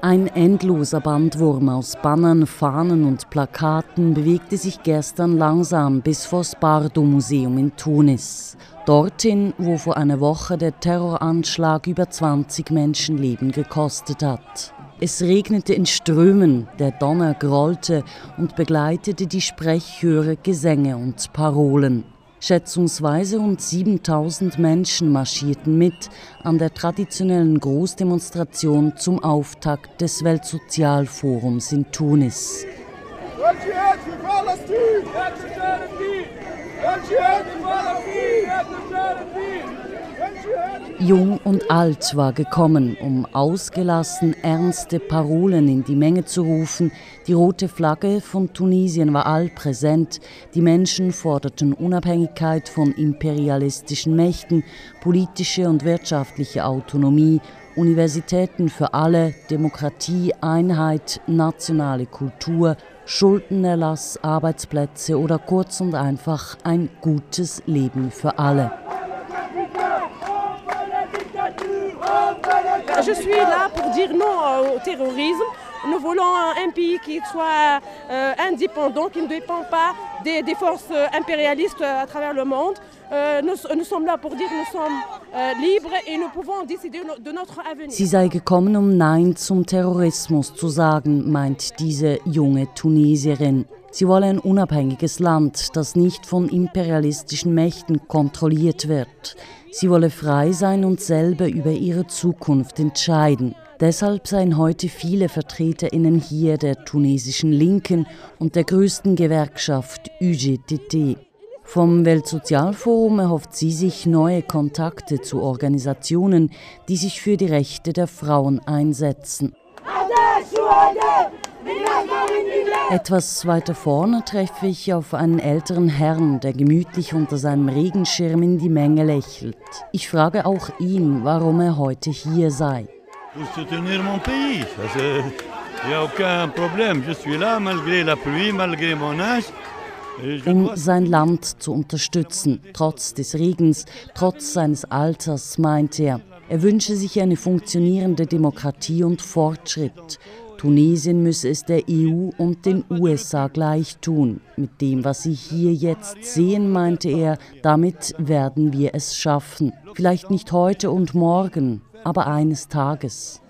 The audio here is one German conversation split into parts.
Ein endloser Bandwurm aus Bannern, Fahnen und Plakaten bewegte sich gestern langsam bis vors Bardo-Museum in Tunis. Dorthin, wo vor einer Woche der Terroranschlag über 20 Menschenleben gekostet hat. Es regnete in Strömen, der Donner grollte und begleitete die Sprechchöre, Gesänge und Parolen. Schätzungsweise rund 7000 Menschen marschierten mit an der traditionellen Großdemonstration zum Auftakt des Weltsozialforums in Tunis. Jung und alt war gekommen, um ausgelassen ernste Parolen in die Menge zu rufen. Die rote Flagge von Tunesien war allpräsent. Die Menschen forderten Unabhängigkeit von imperialistischen Mächten, politische und wirtschaftliche Autonomie, Universitäten für alle, Demokratie, Einheit, nationale Kultur, Schuldenerlass, Arbeitsplätze oder kurz und einfach ein gutes Leben für alle. Je suis là pour dire non au terrorisme. Nous voulons un pays qui soit euh, indépendant, qui ne dépend pas des, des, forces impérialistes à travers le monde. Euh, nous, nous, sommes là pour dire nous sommes euh, libres et nous pouvons décider de notre avenir. Sie sei gekommen, um Nein zum Terrorismus zu sagen, meint diese junge Tunesierin. Sie wolle ein unabhängiges Land, das nicht von imperialistischen Mächten kontrolliert wird. Sie wolle frei sein und selber über ihre Zukunft entscheiden. Deshalb seien heute viele Vertreterinnen hier der tunesischen Linken und der größten Gewerkschaft UGTT. Vom Weltsozialforum erhofft sie sich neue Kontakte zu Organisationen, die sich für die Rechte der Frauen einsetzen. Etwas weiter vorne treffe ich auf einen älteren Herrn, der gemütlich unter seinem Regenschirm in die Menge lächelt. Ich frage auch ihn, warum er heute hier sei. Pour soutenir mon pays, il n'y a aucun problème. Je suis là malgré la pluie, malgré mon âge. Um sein Land zu unterstützen, trotz des Regens, trotz seines Alters, meint er. Er wünsche sich eine funktionierende Demokratie und Fortschritt. Tunesien müsse es der EU und den USA gleich tun. Mit dem, was Sie hier jetzt sehen, meinte er, damit werden wir es schaffen. Vielleicht nicht heute und morgen, aber eines Tages.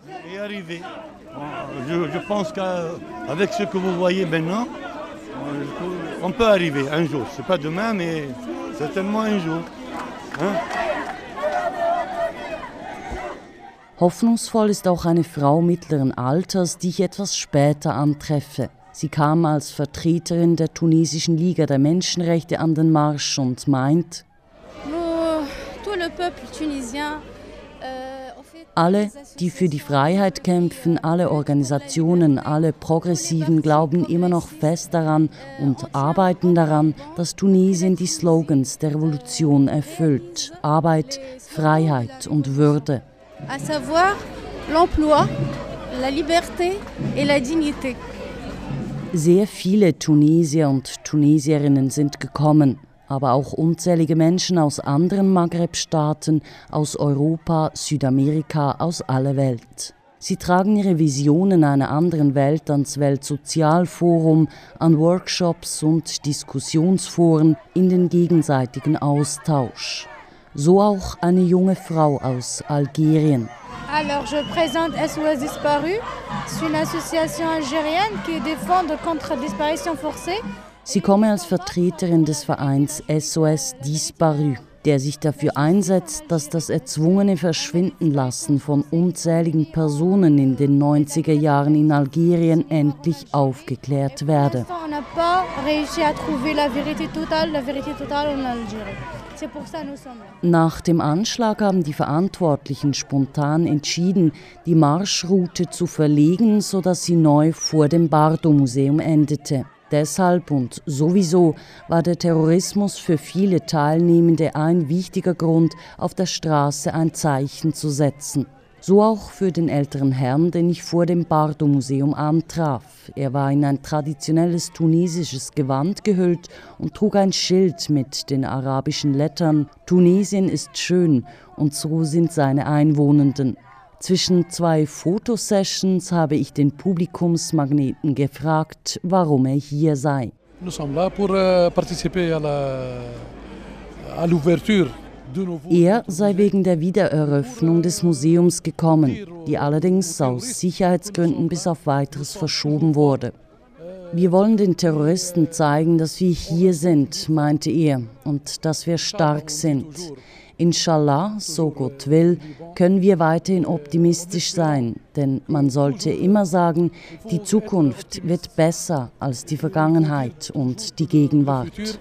Voyez maintenant, on peut arriver un jour. C'est pas demain, mais certainement un jour. Hoffnungsvoll ist auch eine Frau mittleren Alters, die ich etwas später antreffe. Sie kam als Vertreterin der tunesischen Liga der Menschenrechte an den Marsch und meint, alle, die für die Freiheit kämpfen, alle Organisationen, alle Progressiven glauben immer noch fest daran und arbeiten daran, dass Tunesien die Slogans der Revolution erfüllt. Arbeit, Freiheit und Würde à savoir l'emploi, la liberté et la dignité. Sehr viele Tunesier und Tunesierinnen sind gekommen, aber auch unzählige Menschen aus anderen Maghreb-Staaten, aus Europa, Südamerika, aus aller Welt. Sie tragen ihre Visionen einer anderen Welt ans Weltsozialforum, an Workshops und Diskussionsforen in den gegenseitigen Austausch. So auch eine junge Frau aus Algerien. Alors, je présente SOS Disparu. C'est une association algérienne qui défend contre la disparition forcée. Sie komme als Vertreterin des Vereins SOS Disparu, der sich dafür einsetzt, dass das erzwungene Verschwindenlassen von unzähligen Personen in den 90er Jahren in Algerien endlich aufgeklärt werde. Nach dem Anschlag haben die Verantwortlichen spontan entschieden, die Marschroute zu verlegen, sodass sie neu vor dem Bardo-Museum endete. Deshalb und sowieso war der Terrorismus für viele Teilnehmende ein wichtiger Grund, auf der Straße ein Zeichen zu setzen. So auch für den älteren Herrn, den ich vor dem Bardo-Museum antraf. Er war in ein traditionelles tunesisches Gewand gehüllt und trug ein Schild mit den arabischen Lettern Tunesien ist schön und so sind seine Einwohnenden. Zwischen zwei Fotosessions habe ich den Publikumsmagneten gefragt, warum er hier sei. Euh, er sei wegen der Wiedereröffnung des Museums gekommen, die allerdings aus Sicherheitsgründen bis auf weiteres verschoben wurde. Wir wollen den Terroristen zeigen, dass wir hier sind, meinte er, und dass wir stark sind. Inshallah, so Gott will, können wir weiterhin optimistisch sein, denn man sollte immer sagen, die Zukunft wird besser als die Vergangenheit und die Gegenwart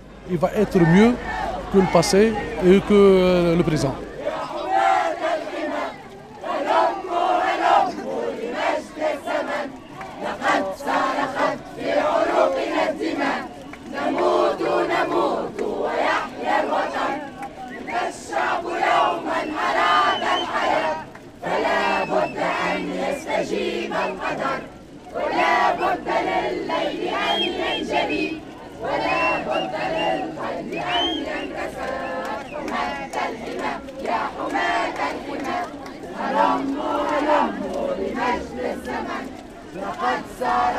que le passé et que le présent. يا حماة الحمى هلموا هلموا لمجد الزمن لقد سار